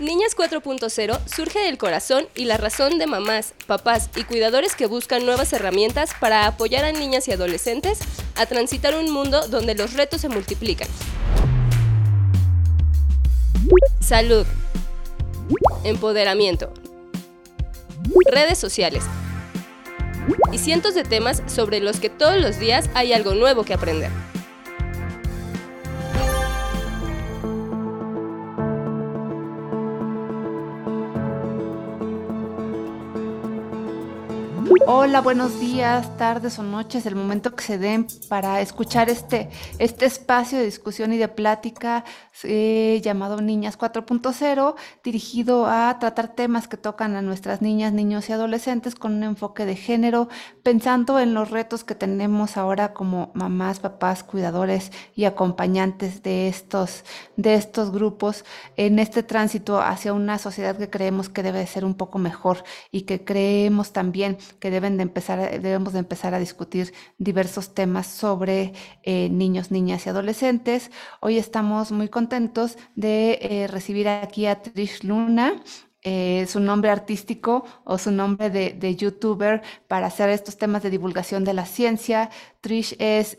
Niñas 4.0 surge del corazón y la razón de mamás, papás y cuidadores que buscan nuevas herramientas para apoyar a niñas y adolescentes a transitar un mundo donde los retos se multiplican. Salud. Empoderamiento. Redes sociales. Y cientos de temas sobre los que todos los días hay algo nuevo que aprender. Hola, buenos días, tardes o noches, el momento que se den para escuchar este, este espacio de discusión y de plática eh, llamado Niñas 4.0, dirigido a tratar temas que tocan a nuestras niñas, niños y adolescentes con un enfoque de género, pensando en los retos que tenemos ahora como mamás, papás, cuidadores y acompañantes de estos, de estos grupos en este tránsito hacia una sociedad que creemos que debe ser un poco mejor y que creemos también que deben de empezar, debemos de empezar a discutir diversos temas sobre eh, niños, niñas y adolescentes. Hoy estamos muy contentos de eh, recibir aquí a Trish Luna. Eh, su nombre artístico o su nombre de, de, youtuber para hacer estos temas de divulgación de la ciencia. Trish es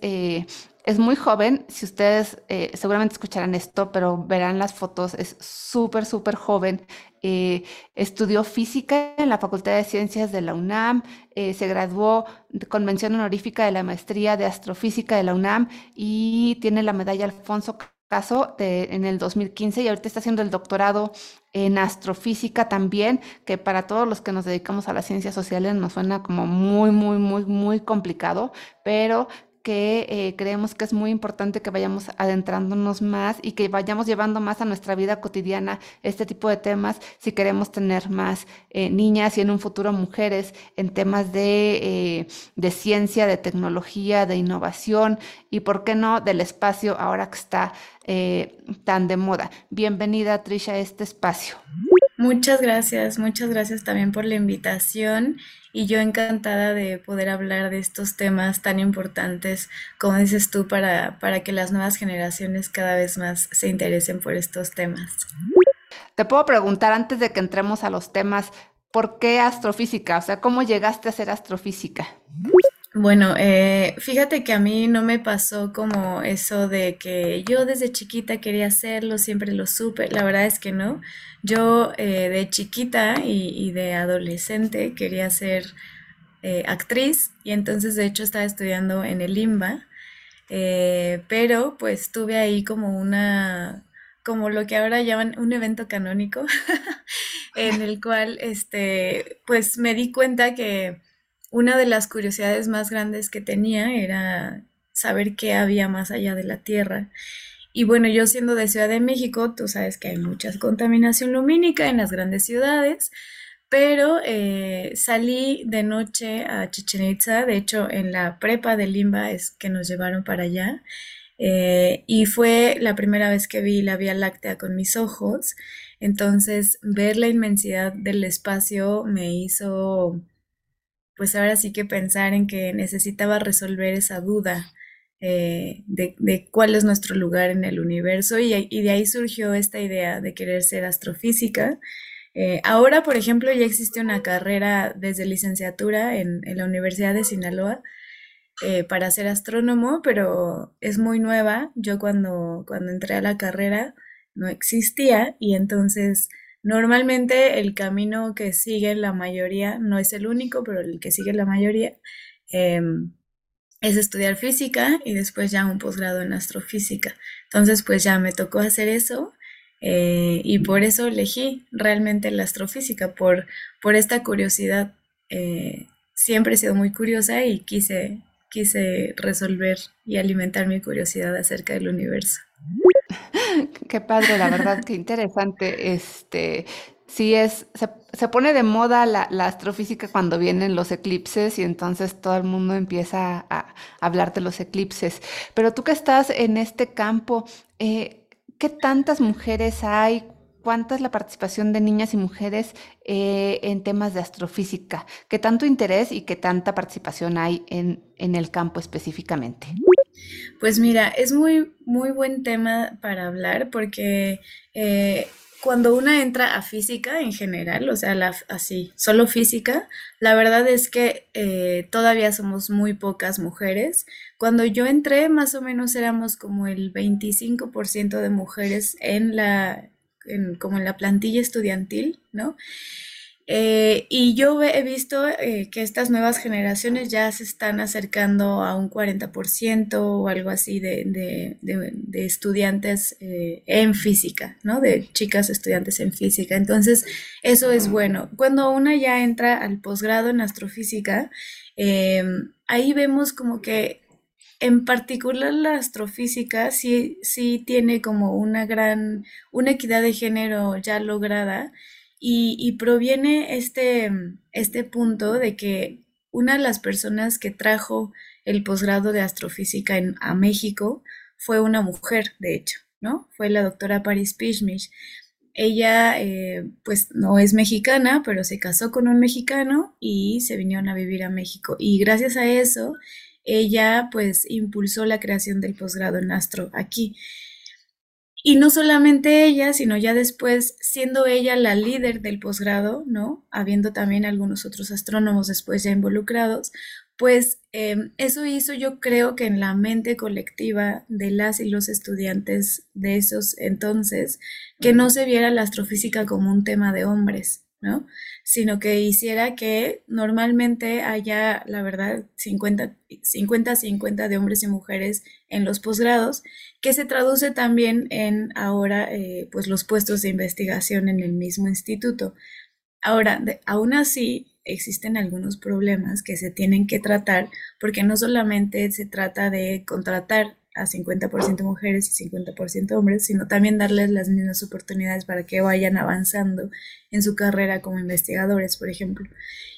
es muy joven, si ustedes eh, seguramente escucharán esto, pero verán las fotos, es súper, súper joven. Eh, estudió física en la Facultad de Ciencias de la UNAM, eh, se graduó con mención honorífica de la maestría de astrofísica de la UNAM y tiene la medalla Alfonso Caso en el 2015 y ahorita está haciendo el doctorado en astrofísica también, que para todos los que nos dedicamos a las ciencias sociales nos suena como muy, muy, muy, muy complicado, pero que eh, creemos que es muy importante que vayamos adentrándonos más y que vayamos llevando más a nuestra vida cotidiana este tipo de temas si queremos tener más eh, niñas y en un futuro mujeres en temas de, eh, de ciencia, de tecnología, de innovación y, ¿por qué no?, del espacio ahora que está tan de moda. Bienvenida, Trisha, a este espacio. Muchas gracias, muchas gracias también por la invitación y yo encantada de poder hablar de estos temas tan importantes, como dices tú, para, para que las nuevas generaciones cada vez más se interesen por estos temas. Te puedo preguntar antes de que entremos a los temas, ¿por qué astrofísica? O sea, ¿cómo llegaste a ser astrofísica? Bueno, eh, fíjate que a mí no me pasó como eso de que yo desde chiquita quería hacerlo, siempre lo supe, la verdad es que no. Yo eh, de chiquita y, de adolescente quería ser eh, actriz y entonces de hecho estaba estudiando en el IMBA, pero pues tuve ahí como una, como lo que ahora llaman un evento canónico, en el cual este, pues me di cuenta que una de las curiosidades más grandes que tenía era saber qué había más allá de la Tierra. Y bueno, yo siendo de Ciudad de México, tú sabes que hay mucha contaminación lumínica en las grandes ciudades, pero eh, salí de noche a Chichen Itza, de hecho en la prepa de Limba es que nos llevaron para allá, eh, y fue la primera vez que vi la Vía Láctea con mis ojos, entonces ver la inmensidad del espacio me hizo pues ahora sí que pensar en que necesitaba resolver esa duda eh, de, cuál es nuestro lugar en el universo y, de ahí surgió esta idea de querer ser astrofísica. Eh, ahora, por ejemplo, ya existe una carrera desde licenciatura en, la Universidad de Sinaloa eh, para ser astrónomo, pero es muy nueva. Yo cuando, cuando entré a la carrera no existía y entonces Normalmente el camino que sigue la mayoría, no es el único, pero el que sigue la mayoría, em, es estudiar física y después ya un posgrado en astrofísica. Entonces, pues ya me tocó hacer eso eh, y por eso elegí realmente la astrofísica, por, por esta curiosidad. Eh, siempre he sido muy curiosa y quise, quise resolver y alimentar mi curiosidad acerca del universo. Qué padre, la verdad, qué interesante. Este, sí es, se, pone de moda la, astrofísica cuando vienen los eclipses y entonces todo el mundo empieza a, hablar de los eclipses. Pero tú que estás en este campo, eh, ¿qué tantas mujeres hay? ¿Cuánta es la participación de niñas y mujeres eh, en temas de astrofísica? ¿Qué tanto interés y qué tanta participación hay en, en el campo específicamente? Pues mira, es muy, muy buen tema para hablar porque eh, cuando una entra a física en general, o sea, la, así, solo física, la verdad es que eh, todavía somos muy pocas mujeres. Cuando yo entré, más o menos éramos como el 25% de mujeres en la, en, como en la plantilla estudiantil, ¿no? Eh, y yo he visto eh, que estas nuevas generaciones ya se están acercando a un 40% o algo así de, estudiantes eh, en física, ¿no? De chicas estudiantes en física. Entonces, eso es bueno. Cuando una ya entra al posgrado en astrofísica, ahí vemos como que en particular la astrofísica sí, sí tiene como una gran, una equidad de género ya lograda y, proviene este, este punto de que una de las personas que trajo el posgrado de astrofísica a México fue una mujer, de hecho, ¿no? Fue la doctora Paris Pishmish. Ella, eh, pues, no es mexicana, pero se casó con un mexicano y se vinieron a vivir a México. Y gracias a eso, ella, pues, impulsó la creación del posgrado en astro aquí. Y no solamente ella, sino ya después, siendo ella la líder del posgrado, ¿no? Habiendo también algunos otros astrónomos después ya involucrados, pues em, eso hizo yo creo que en la mente colectiva de las y los estudiantes de esos entonces, que no se viera la astrofísica como un tema de hombres, ¿no? Sino que hiciera que normalmente haya, la verdad, 50-50 de hombres y mujeres en los posgrados, que se traduce también en ahora, eh, pues, los puestos de investigación en el mismo instituto. Ahora, aún así, existen algunos problemas que se tienen que tratar, porque no solamente se trata de contratar a 50% mujeres y 50% hombres, sino también darles las mismas oportunidades para que vayan avanzando en su carrera como investigadores, por ejemplo.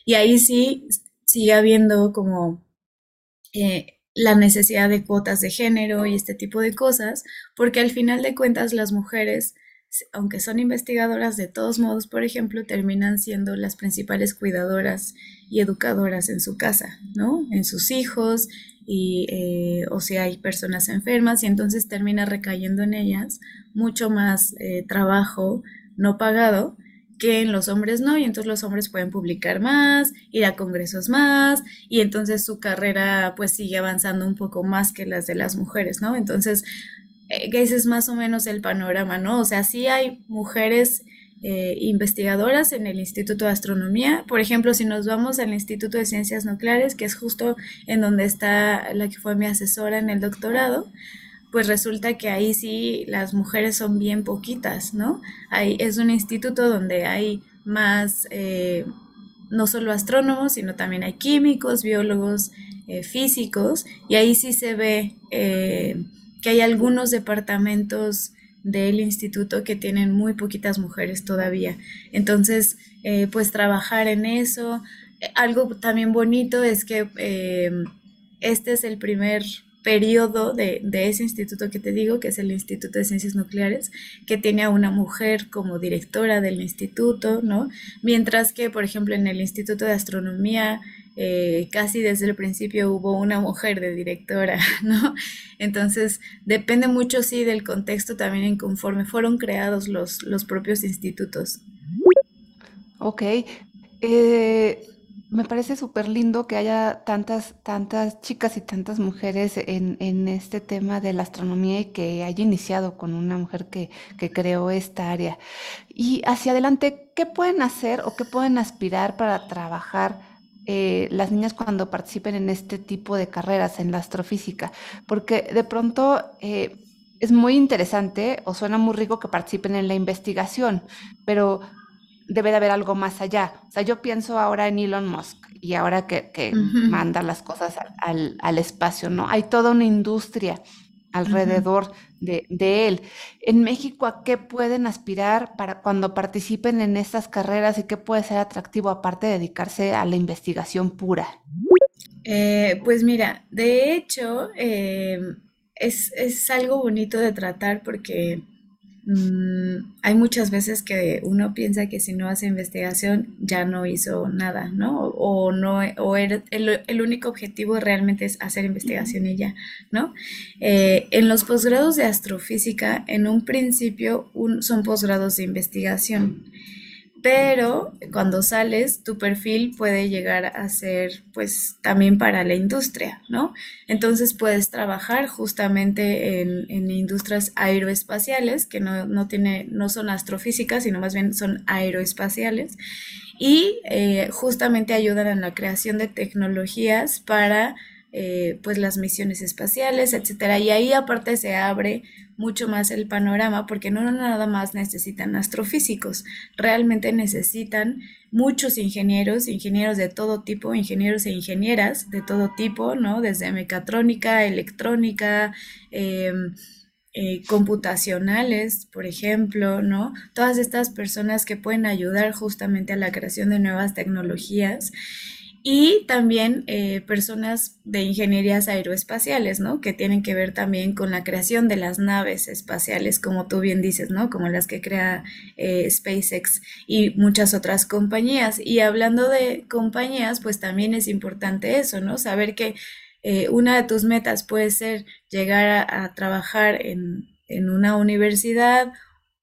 Y ahí sí sigue habiendo como eh, la necesidad de cuotas de género y este tipo de cosas, porque al final de cuentas las mujeres, aunque son investigadoras, de todos modos, por ejemplo, terminan siendo las principales cuidadoras y educadoras en su casa, ¿no? En sus hijos, y, eh, o si hay personas enfermas y entonces termina recayendo en ellas mucho más eh, trabajo no pagado que en los hombres no, y entonces los hombres pueden publicar más, ir a congresos más, y entonces su carrera pues sigue avanzando un poco más que las de las mujeres, ¿no? Entonces, eh, ese es más o menos el panorama, ¿no? O sea, sí hay mujeres eh, investigadoras en el Instituto de Astronomía. Por ejemplo, si nos vamos al Instituto de Ciencias Nucleares, que es justo en donde está la que fue mi asesora en el doctorado, pues resulta que ahí sí las mujeres son bien poquitas, ¿no? Ahí es un instituto donde hay más, eh, no solo astrónomos, sino también hay químicos, biólogos, eh, físicos, y ahí sí se ve que hay algunos departamentos del instituto que tienen muy poquitas mujeres todavía. Entonces, eh, pues trabajar en eso. Eh, algo también bonito es que eh, este es el primer periodo de, ese instituto que te digo, que es el Instituto de Ciencias Nucleares, que tiene a una mujer como directora del instituto, ¿no? Mientras que, por ejemplo, en el Instituto de Astronomía eh, casi desde el principio hubo una mujer de directora, ¿no? Entonces, depende mucho, sí, del contexto también en conforme fueron creados los, los propios institutos. Ok. Eh, me parece súper lindo que haya tantas, tantas chicas y tantas mujeres en, en, este tema de la astronomía y que haya iniciado con una mujer que, que creó esta área. Y hacia adelante, ¿qué pueden hacer o qué pueden aspirar para trabajar? Eh, las niñas cuando participen en este tipo de carreras, en la astrofísica, porque de pronto eh, es muy interesante o suena muy rico que participen en la investigación, pero debe de haber algo más allá. O sea, yo pienso ahora en Elon Musk y ahora que, manda las cosas al, al, espacio, ¿no? Hay toda una industria alrededor de, él. En México, ¿a qué pueden aspirar para cuando participen en estas carreras y qué puede ser atractivo aparte de dedicarse a la investigación pura? Eh, pues mira, de hecho, em, es, algo bonito de tratar porque mm, hay muchas veces que uno piensa que si no hace investigación ya no hizo nada, ¿no? O, no, o el, el, único objetivo realmente es hacer investigación y ya, ¿no? Eh, en los posgrados de astrofísica, en un principio son posgrados de investigación pero cuando sales, tu perfil puede llegar a ser, pues, también para la industria, ¿no? Entonces puedes trabajar justamente en, industrias aeroespaciales, que no, no, tiene, no son astrofísicas, sino más bien son aeroespaciales, y eh, justamente ayudan en la creación de tecnologías para eh, pues las misiones espaciales, etcétera. Y ahí aparte se abre mucho más el panorama porque no nada más necesitan astrofísicos, realmente necesitan muchos ingenieros, ingenieros de todo tipo, ingenieros e ingenieras de todo tipo, ¿no? Desde mecatrónica, electrónica, em, eh, computacionales, por ejemplo, ¿no? Todas estas personas que pueden ayudar justamente a la creación de nuevas tecnologías y también eh, personas de ingenierías aeroespaciales, ¿no? Que tienen que ver también con la creación de las naves espaciales, como tú bien dices, ¿no? Como las que crea eh, SpaceX y muchas otras compañías. Y hablando de compañías, pues también es importante eso, ¿no? Saber que eh, una de tus metas puede ser llegar a, a trabajar en, en una universidad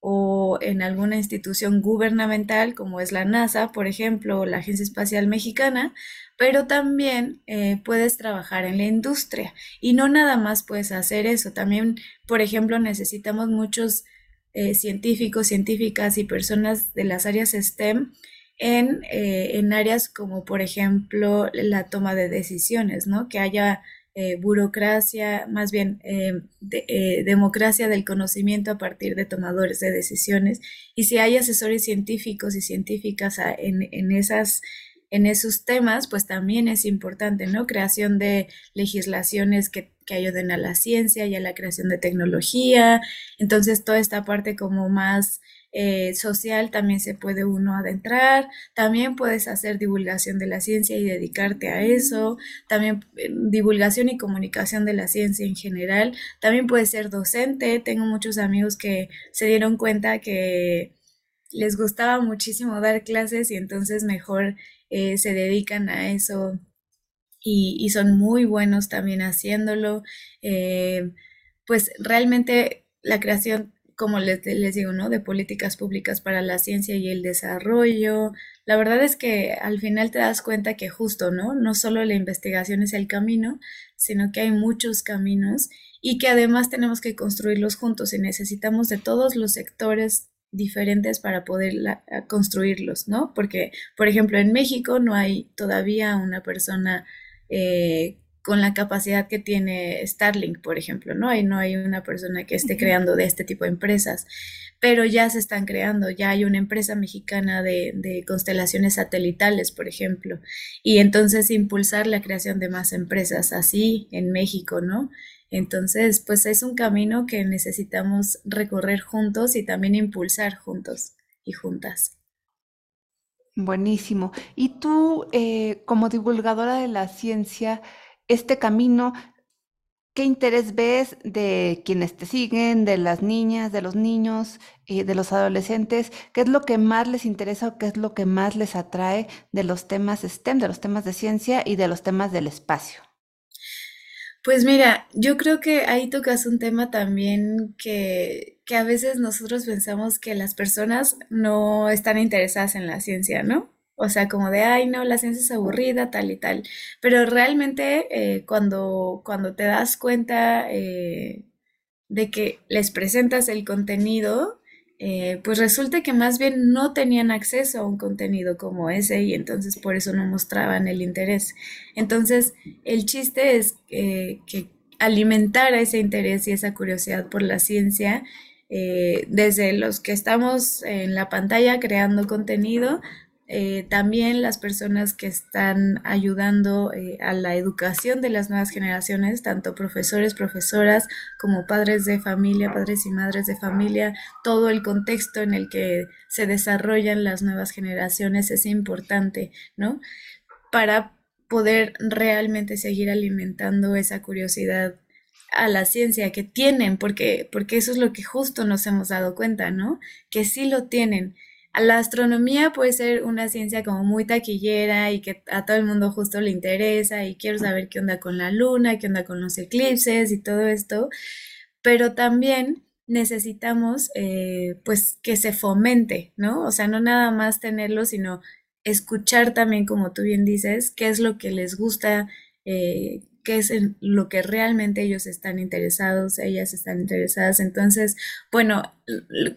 o en alguna institución gubernamental como es la NASA, por ejemplo, o la Agencia Espacial Mexicana, pero también eh, puedes trabajar en la industria y no nada más puedes hacer eso, también, por ejemplo, necesitamos muchos eh, científicos, científicas y personas de las áreas STEM en, eh, en áreas como, por ejemplo, la toma de decisiones, ¿no? Que haya eh, burocracia, más bien eh, eh, democracia del conocimiento a partir de tomadores de decisiones. Y si hay asesores científicos y científicas en, en, esas, en esos temas, pues también es importante, ¿no? Creación de legislaciones que, que ayuden a la ciencia y a la creación de tecnología. Entonces, toda esta parte como más eh, social también se puede uno adentrar, también puedes hacer divulgación de la ciencia y dedicarte a eso, también eh, divulgación y comunicación de la ciencia en general, también puedes ser docente, tengo muchos amigos que se dieron cuenta que les gustaba muchísimo dar clases y entonces mejor eh, se dedican a eso y, son muy buenos también haciéndolo. pues realmente la creación como les, les, digo, ¿no? De políticas públicas para la ciencia y el desarrollo. La verdad es que al final te das cuenta que justo, ¿no? No solo la investigación es el camino, sino que hay muchos caminos y que además tenemos que construirlos juntos y necesitamos de todos los sectores diferentes para poder construirlos, ¿no? Porque, por ejemplo, en México no hay todavía una persona eh, con la capacidad que tiene Starlink, por ejemplo, ¿no? hay, no hay una persona que esté creando de este tipo de empresas, pero ya se están creando, ya hay una empresa mexicana de, de constelaciones satelitales, por ejemplo, y entonces impulsar la creación de más empresas así en México, ¿no? Entonces, pues es un camino que necesitamos recorrer juntos y también impulsar juntos y juntas. Buenísimo. Y tú, eh, como divulgadora de la ciencia, este camino, ¿qué interés ves de quienes te siguen, de las niñas, de los niños, y de los adolescentes? ¿Qué es lo que más les interesa o qué es lo que más les atrae de los temas STEM, de los temas de ciencia y de los temas del espacio? Pues mira, yo creo que ahí tocas un tema también que, que a veces nosotros pensamos que las personas no están interesadas en la ciencia, ¿no? O sea, como de, ay, no, la ciencia es aburrida, tal y tal. Pero realmente eh, cuando, cuando te das cuenta eh, de que les presentas el contenido, eh, pues resulta que más bien no tenían acceso a un contenido como ese y entonces por eso no mostraban el interés. Entonces, el chiste es que alimentar ese interés y esa curiosidad por la ciencia desde los que estamos en la pantalla creando contenido eh, también las personas que están ayudando eh, a la educación de las nuevas generaciones, tanto profesores, profesoras, como padres de familia, padres y madres de familia, todo el contexto en el que se desarrollan las nuevas generaciones es importante, ¿no? Para poder realmente seguir alimentando esa curiosidad a la ciencia, que tienen, porque, porque eso es lo que justo nos hemos dado cuenta, ¿no? Que sí lo tienen. La astronomía puede ser una ciencia como muy taquillera y que a todo el mundo justo le interesa y quiero saber qué onda con la luna, qué onda con los eclipses y todo esto, pero también necesitamos eh, pues que se fomente, ¿no? O sea, no nada más tenerlo, sino escuchar también, como tú bien dices, qué es lo que les gusta, eh, qué es en lo que realmente ellos están interesados, ellas están interesadas. Entonces, bueno,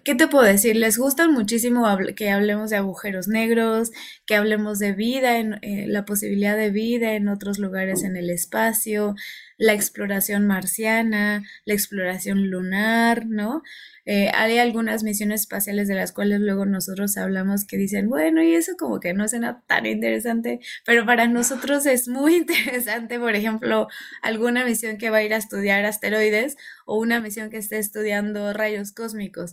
¿qué te puedo decir? Les gusta muchísimo que hablemos de agujeros negros, que hablemos de vida, en, eh, la posibilidad de vida en otros lugares en el espacio, la exploración marciana, la exploración lunar, ¿no? Eh, hay algunas misiones espaciales de las cuales luego nosotros hablamos que dicen, bueno, y eso como que no suena tan interesante, pero para nosotros es muy interesante, por ejemplo, alguna misión que va a ir a estudiar asteroides o una misión que esté estudiando rayos cósmicos.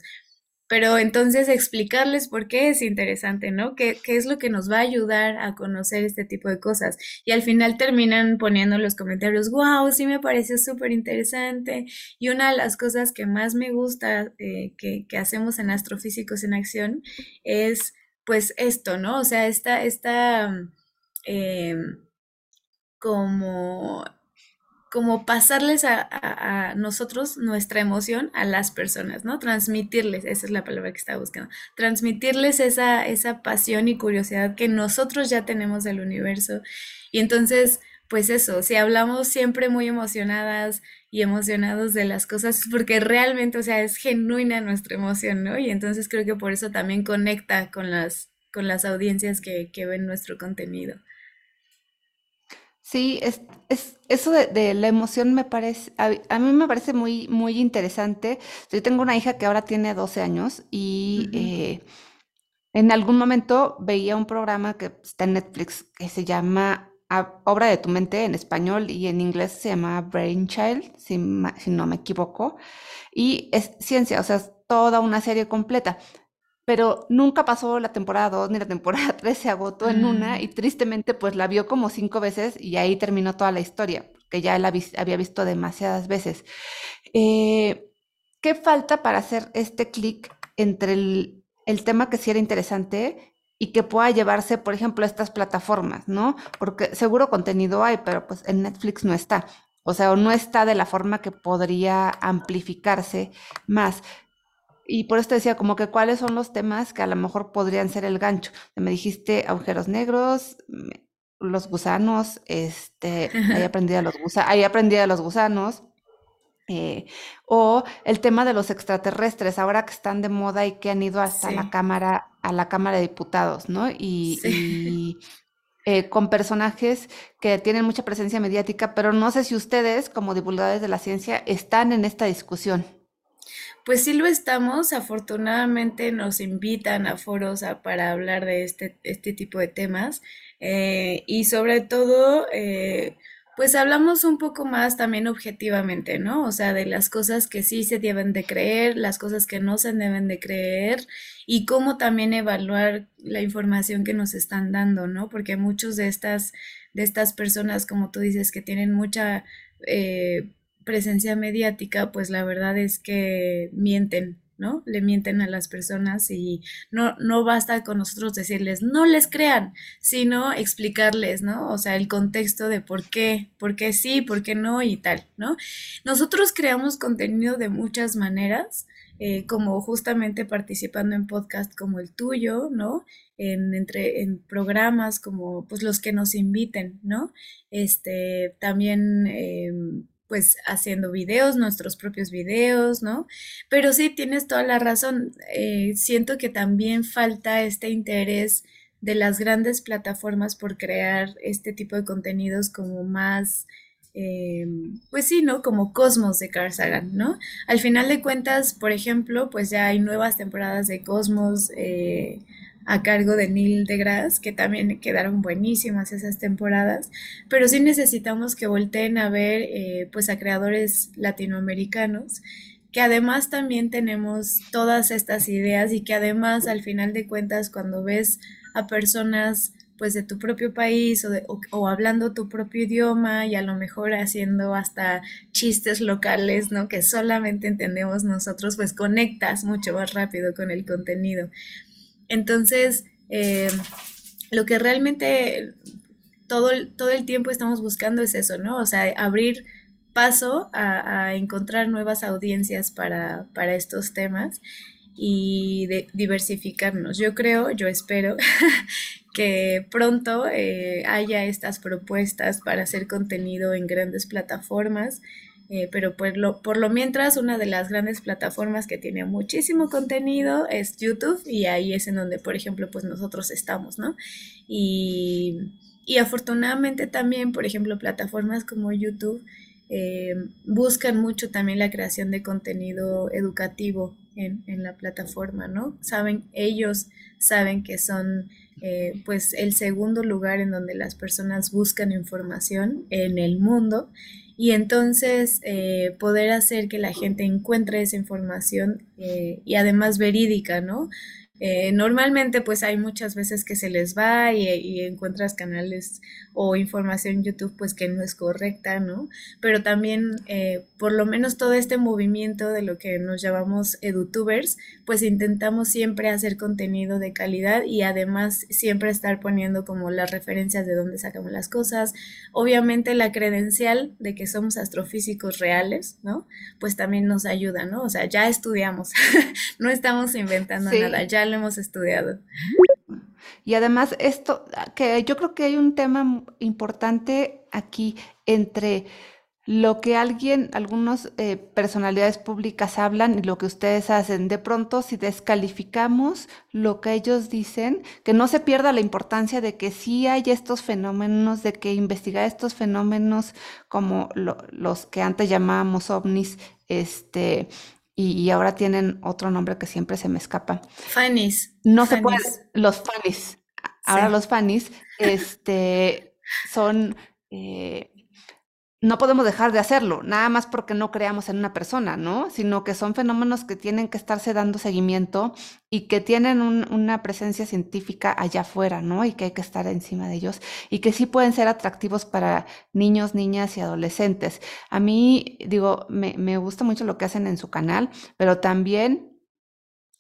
Pero entonces explicarles por qué es interesante, ¿no? ¿Qué, ¿Qué, es lo que nos va a ayudar a conocer este tipo de cosas? Y al final terminan poniendo los comentarios, wow, sí me pareció súper interesante. Y una de las cosas que más me gusta eh, que, que, hacemos en Astrofísicos en Acción es pues esto, ¿no? O sea, esta, esta eh, como como pasarles a, nosotros nuestra emoción a las personas, ¿no? Transmitirles, esa es la palabra que estaba buscando, transmitirles esa, esa pasión y curiosidad que nosotros ya tenemos del universo. Y entonces, pues eso, si hablamos siempre muy emocionadas y emocionados de las cosas, porque realmente, o sea, es genuina nuestra emoción, ¿no? Y entonces creo que por eso también conecta con las, con las audiencias que, que ven nuestro contenido. Sí, es, es eso de, la emoción me parece, a, mí me parece muy, muy interesante. Yo tengo una hija que ahora tiene 12 años y eh, en algún momento veía un programa que está en Netflix que se llama Obra de tu mente en español y en inglés se llama Brainchild, si, si no me equivoco. Y es ciencia, o sea, es toda una serie completa pero nunca pasó la temporada 2 ni la temporada 3, se agotó en una mm. y tristemente pues la vio como cinco veces y ahí terminó toda la historia, que ya la había visto demasiadas veces. Eh, ¿Qué falta para hacer este clic entre el, el, tema que sí era interesante y que pueda llevarse, por ejemplo, a estas plataformas, ¿no? Porque seguro contenido hay, pero pues en Netflix no está. O sea, no está de la forma que podría amplificarse más. Y por eso te decía, como que cuáles son los temas que a lo mejor podrían ser el gancho. Me dijiste agujeros negros, los gusanos, este, ahí aprendí a los, gusanos, ahí aprendí a los gusanos. Eh, o el tema de los extraterrestres, ahora que están de moda y que han ido hasta la cámara, a la Cámara de Diputados, ¿no? Y, eh, con personajes que tienen mucha presencia mediática, pero no sé si ustedes, como divulgadores de la ciencia, están en esta discusión. Pues sí lo estamos, afortunadamente nos invitan a foros para hablar de este, este tipo de temas eh, y sobre todo, eh, pues hablamos un poco más también objetivamente, ¿no? O sea, de las cosas que sí se deben de creer, las cosas que no se deben de creer y cómo también evaluar la información que nos están dando, ¿no? Porque muchos de estas, de estas personas, como tú dices, que tienen mucha... Eh, presencia mediática, pues la verdad es que mienten, ¿no? Le mienten a las personas y no, no basta con nosotros decirles, no les crean, sino explicarles, ¿no? O sea, el contexto de por qué, por qué sí, por qué no y tal, ¿no? Nosotros creamos contenido de muchas maneras. Eh, como justamente participando en podcast como el tuyo, ¿no? En, entre, en programas como pues los que nos inviten, ¿no? Este, también em, pues haciendo videos, nuestros propios videos, ¿no? Pero sí, tienes toda la razón. Eh, siento que también falta este interés de las grandes plataformas por crear este tipo de contenidos como más, eh, pues sí, ¿no? Como Cosmos de Carl Sagan, ¿no? Al final de cuentas, por ejemplo, pues ya hay nuevas temporadas de Cosmos. Eh, a cargo de Neil deGrasse, que también quedaron buenísimas esas temporadas, pero sí necesitamos que volteen a ver eh, pues a creadores latinoamericanos, que además también tenemos todas estas ideas y que además al final de cuentas cuando ves a personas pues de tu propio país o, o, hablando tu propio idioma y a lo mejor haciendo hasta chistes locales, ¿no? Que solamente entendemos nosotros, pues conectas mucho más rápido con el contenido. Entonces, eh, lo que realmente todo, todo el tiempo estamos buscando es eso, ¿no? O sea, abrir paso a, encontrar nuevas audiencias para, estos temas y diversificarnos. Yo creo, yo espero que pronto eh, haya estas propuestas para hacer contenido en grandes plataformas. Eh, pero por lo, por lo mientras, una de las grandes plataformas que tiene muchísimo contenido es YouTube y ahí es en donde, por ejemplo, pues nosotros estamos, ¿no? Y, y afortunadamente también, por ejemplo, plataformas como YouTube eh, buscan mucho también la creación de contenido educativo en, la plataforma, ¿no? Saben, ellos saben que son eh, pues el segundo lugar en donde las personas buscan información en el mundo y entonces eh, poder hacer que la gente encuentre esa información y además verídica, ¿no? Eh, normalmente pues hay muchas veces que se les va y, encuentras canales o información en YouTube pues que no es correcta, ¿no? Pero también eh, por lo menos todo este movimiento de lo que nos llamamos edutubers pues intentamos siempre hacer contenido de calidad y además siempre estar poniendo como las referencias de dónde sacamos las cosas. Obviamente la credencial de que somos astrofísicos reales, ¿no? Pues también nos ayuda, ¿no? O sea, ya estudiamos, no estamos inventando nada, ya lo hemos estudiado. Y además esto, que yo creo que hay un tema importante aquí entre lo que alguien, algunas eh, personalidades públicas hablan y lo que ustedes hacen. De pronto, si descalificamos lo que ellos dicen, que no se pierda la importancia de que sí hay estos fenómenos, de que investigar estos fenómenos como los que antes llamábamos ovnis, este, y, ahora tienen otro nombre que siempre se me escapa. Fanis. No se puede, los fanis. Ahora los fanis, este, son, eh, no podemos dejar de hacerlo, nada más porque no creamos en una persona, ¿no? Sino que son fenómenos que tienen que estarse dando seguimiento y que tienen una presencia científica allá afuera, ¿no? Y que hay que estar encima de ellos y que sí pueden ser atractivos para niños, niñas y adolescentes. A mí, digo, me, me gusta mucho lo que hacen en su canal, pero también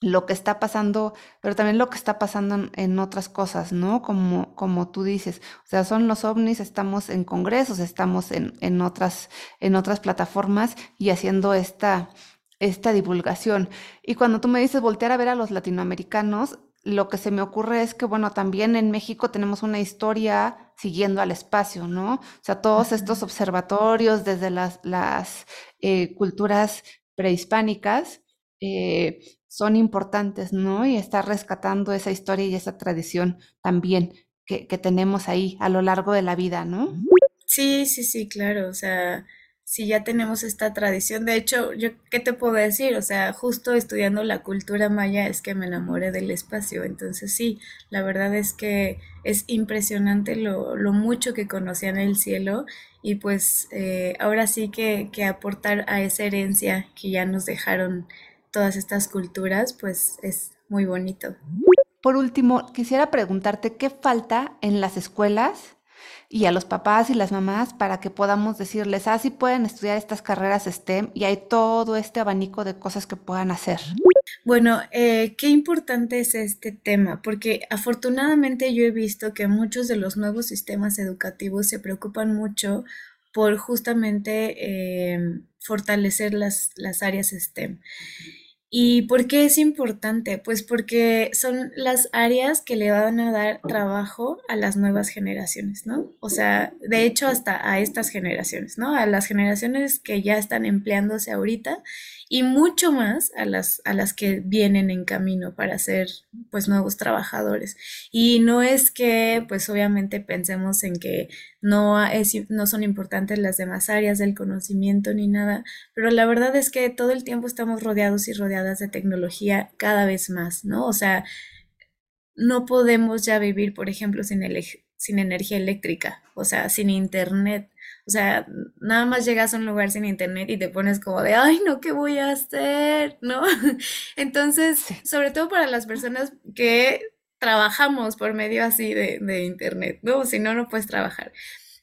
lo que está pasando, pero también lo que está pasando en, otras cosas, ¿no? Como, como tú dices, o sea, son los ovnis, estamos en congresos, estamos en, en, otras, en otras plataformas y haciendo esta, esta divulgación. Y cuando tú me dices voltear a ver a los latinoamericanos, lo que se me ocurre es que, bueno, también en México tenemos una historia siguiendo al espacio, ¿no? O sea, todos estos observatorios desde las, las eh, culturas prehispánicas. Eh, son importantes, ¿no? Y estar rescatando esa historia y esa tradición también que, tenemos ahí a lo largo de la vida, ¿no? Sí, sí, sí, claro, o sea, si ya tenemos esta tradición, de hecho, yo, ¿qué te puedo decir? O sea, justo estudiando la cultura maya es que me enamoré del espacio, entonces sí, la verdad es que es impresionante lo, lo mucho que conocían el cielo y pues eh, ahora sí que, que aportar a esa herencia que ya nos dejaron todas estas culturas, pues es muy bonito. Por último, quisiera preguntarte qué falta en las escuelas y a los papás y las mamás para que podamos decirles, ah, sí pueden estudiar estas carreras STEM y hay todo este abanico de cosas que puedan hacer. Bueno, eh, qué importante es este tema, porque afortunadamente yo he visto que muchos de los nuevos sistemas educativos se preocupan mucho por justamente eh, fortalecer las, las áreas STEM. ¿Y por qué es importante? Pues porque son las áreas que le van a dar trabajo a las nuevas generaciones, ¿no? O sea, de hecho hasta a estas generaciones, ¿no? A las generaciones que ya están empleándose ahorita y mucho más a las, a las que vienen en camino para ser pues nuevos trabajadores. Y no es que pues obviamente pensemos en que no, es, no son importantes las demás áreas del conocimiento ni nada, pero la verdad es que todo el tiempo estamos rodeados y rodeadas de tecnología cada vez más, ¿no? O sea, no podemos ya vivir, por ejemplo, sin, sin energía eléctrica, o sea, sin internet. O sea, nada más llegas a un lugar sin internet y te pones como de, ay, no, ¿qué voy a hacer? ¿No? Entonces, sobre todo para las personas que trabajamos por medio así de, de Internet, ¿no? Si no, no puedes trabajar.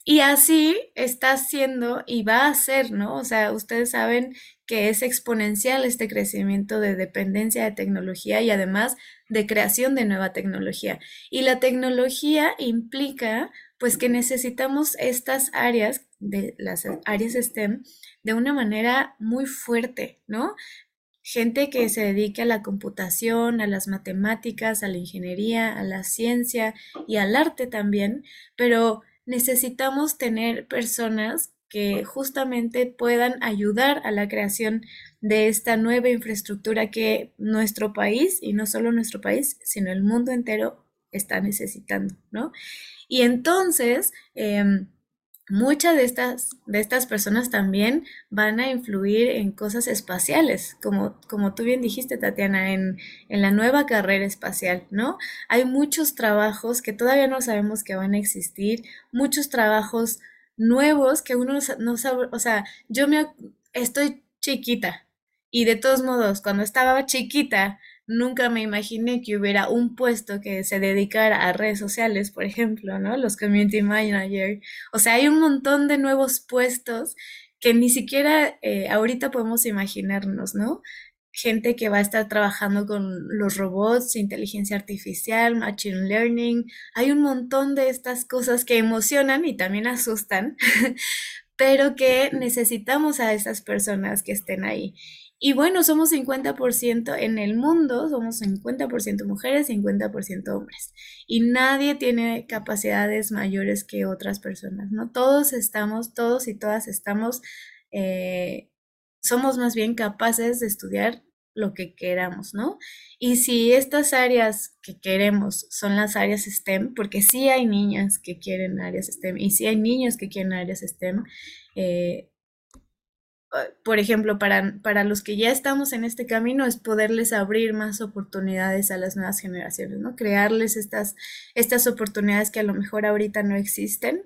Y así está haciendo y va a ser, ¿no? O sea, ustedes saben que es exponencial este crecimiento de dependencia de tecnología y además de creación de nueva tecnología. Y la tecnología implica pues que necesitamos estas áreas de las áreas STEM de una manera muy fuerte, ¿no? Gente que se dedique a la computación, a las matemáticas, a la ingeniería, a la ciencia y al arte también, pero necesitamos tener personas que justamente puedan ayudar a la creación de esta nueva infraestructura que nuestro país, y no solo nuestro país, sino el mundo entero está necesitando, ¿no? Y entonces, em, muchas de estas, de estas personas también van a influir en cosas espaciales, como, como tú bien dijiste, Tatiana, en, en, la nueva carrera espacial, ¿no? Hay muchos trabajos que todavía no sabemos que van a existir, muchos trabajos nuevos que uno no sabe, o sea, yo me estoy chiquita y de todos modos, cuando estaba chiquita, nunca me imaginé que hubiera un puesto que se dedicara a redes sociales, por ejemplo, ¿no? Los community manager. O sea, hay un montón de nuevos puestos que ni siquiera eh, ahorita podemos imaginarnos, ¿no? Gente que va a estar trabajando con los robots, inteligencia artificial, machine learning. Hay un montón de estas cosas que emocionan y también asustan, pero que necesitamos a esas personas que estén ahí. Y bueno, somos 50% en el mundo, somos 50% mujeres, 50% hombres. Y nadie tiene capacidades mayores que otras personas, ¿no? Todos estamos, todos y todas estamos, eh, somos más bien capaces de estudiar lo que queramos, ¿no? Y si estas áreas que queremos son las áreas STEM, porque sí hay niñas que quieren áreas STEM y sí hay niños que quieren áreas STEM, eh, por ejemplo, para, para los que ya estamos en este camino es poderles abrir más oportunidades a las nuevas generaciones, ¿no? Crearles estas, estas oportunidades que a lo mejor ahorita no existen.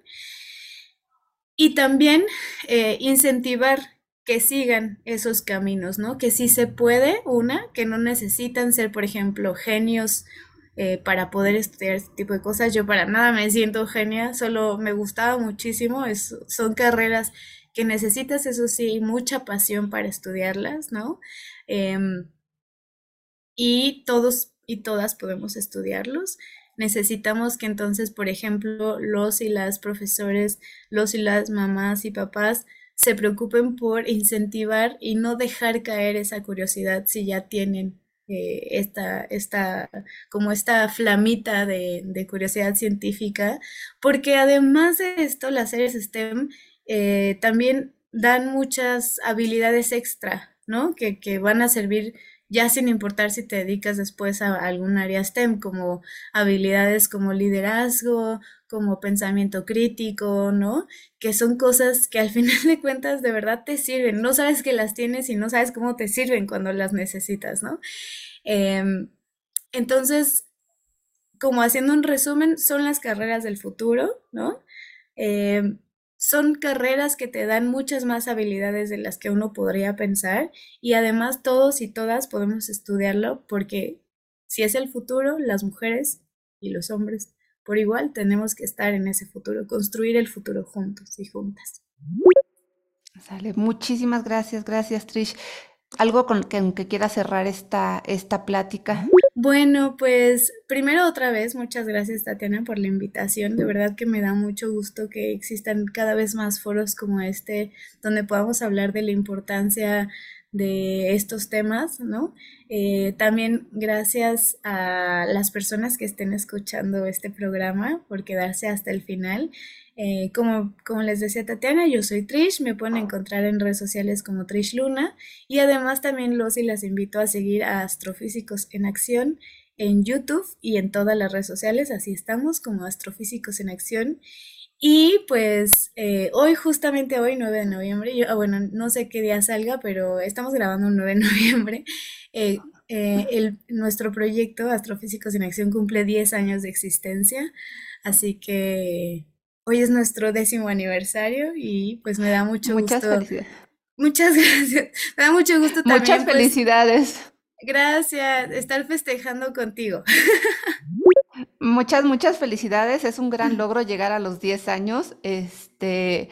Y también eh, incentivar que sigan esos caminos, ¿no? Que sí se puede, una, que no necesitan ser, por ejemplo, genios eh, para poder estudiar este tipo de cosas. Yo para nada me siento genia, solo me gustaba muchísimo, es, son carreras que necesitas, eso sí, mucha pasión para estudiarlas, ¿no? Em, y todos y todas podemos estudiarlos. Necesitamos que entonces, por ejemplo, los y las profesores, los y las mamás y papás se preocupen por incentivar y no dejar caer esa curiosidad si ya tienen eh, esta, esta, como esta flamita de, de, curiosidad científica, porque además de esto, las series STEM eh, también dan muchas habilidades extra, ¿no? Que, que, van a servir ya sin importar si te dedicas después a algún área STEM, como habilidades como liderazgo, como pensamiento crítico, ¿no? Que son cosas que al final de cuentas de verdad te sirven. No sabes que las tienes y no sabes cómo te sirven cuando las necesitas, ¿no? Em, entonces, como haciendo un resumen, son las carreras del futuro, ¿no? Em, son carreras que te dan muchas más habilidades de las que uno podría pensar y además todos y todas podemos estudiarlo porque si es el futuro, las mujeres y los hombres por igual tenemos que estar en ese futuro, construir el futuro juntos y juntas. Sale, muchísimas gracias, gracias Trish. ¿Algo con que, que quiera cerrar esta, esta plática? Bueno, pues primero otra vez, muchas gracias Tatiana por la invitación. De verdad que me da mucho gusto que existan cada vez más foros como este, donde podamos hablar de la importancia de estos temas, ¿no? Eh, también gracias a las personas que estén escuchando este programa por quedarse hasta el final. Eh, como, como les decía Tatiana, yo soy Trish, me pueden encontrar en redes sociales como Trish Luna y además también los y las invito a seguir a Astrofísicos en Acción en YouTube y en todas las redes sociales, así estamos como Astrofísicos en Acción. Y pues eh, hoy, justamente hoy, 9 de noviembre, yo, bueno, no sé qué día salga, pero estamos grabando el 9 de noviembre. Eh, el, nuestro proyecto Astrofísicos en Acción cumple 10 años de existencia, así que Hoy es nuestro décimo aniversario y pues me da mucho Muchas gusto. Felicidades. Muchas gracias. Me da mucho gusto también. Muchas pues, felicidades. gracias. Estar festejando contigo. Muchas, muchas felicidades. Es un gran logro llegar a los 10 años. Este,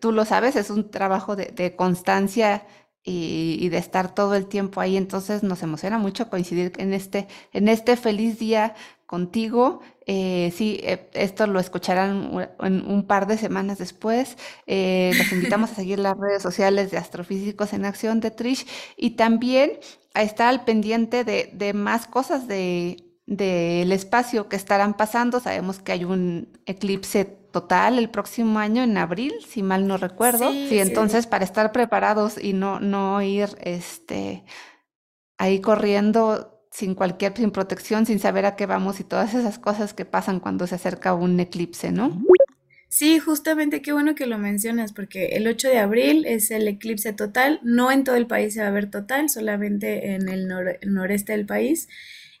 tú lo sabes, es un trabajo de, constancia y, de estar todo el tiempo ahí. Entonces nos emociona mucho coincidir en este, en este feliz día contigo. Eh, sí, eh, esto lo escucharán un, un, par de semanas después. Eh, los invitamos a seguir las redes sociales de Astrofísicos en Acción de Trish y también a estar al pendiente de, de más cosas de del espacio que estarán pasando. Sabemos que hay un eclipse total el próximo año en abril, si mal no recuerdo. Sí, entonces para estar preparados y no, no ir este, ahí corriendo sin cualquier, sin protección, sin saber a qué vamos y todas esas cosas que pasan cuando se acerca un eclipse, ¿no? Sí, justamente qué bueno que lo mencionas, porque el 8 de abril es el eclipse total, no en todo el país se va a ver total, solamente en el noreste del país.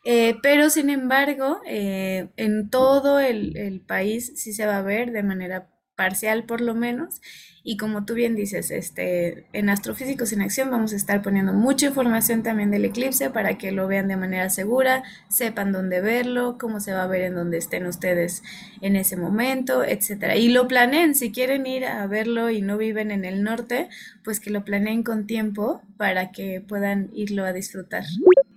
Eh, pero sin embargo, eh, en todo el, país sí se va a ver de manera parcial por lo menos. Y como tú bien dices, este, en Astrofísicos en Acción vamos a estar poniendo mucha información también del eclipse para que lo vean de manera segura, sepan dónde verlo, cómo se va a ver en donde estén ustedes en ese momento, etcétera. Y lo planeen, si quieren ir a verlo y no viven en el norte, pues que lo planeen con tiempo para que puedan irlo a disfrutar.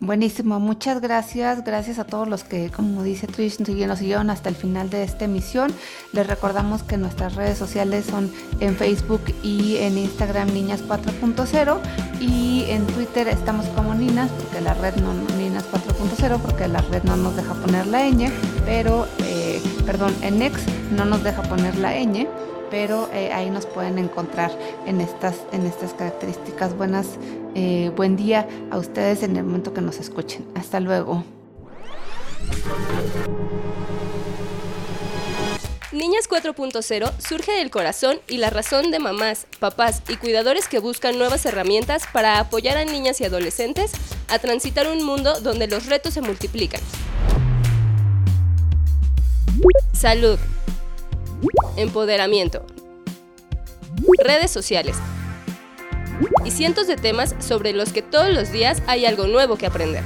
Buenísimo, muchas gracias. Gracias a todos los que, como dice Trish, nos siguieron hasta el final de esta emisión. Les recordamos que nuestras redes sociales son en Facebook y en Instagram Niñas 4.0 y en Twitter estamos como Ninas, porque la red no, Ninas 4.0, porque la red no nos deja poner la ñ, pero, eh, perdón, en X no nos deja poner la ñ pero eh, ahí nos pueden encontrar en estas, en estas características. Buenas, eh, buen día a ustedes en el momento que nos escuchen. Hasta luego. Niñas 4.0 surge del corazón y la razón de mamás, papás y cuidadores que buscan nuevas herramientas para apoyar a niñas y adolescentes a transitar un mundo donde los retos se multiplican. Salud, empoderamiento, redes sociales y cientos de temas sobre los que todos los días hay algo nuevo que aprender.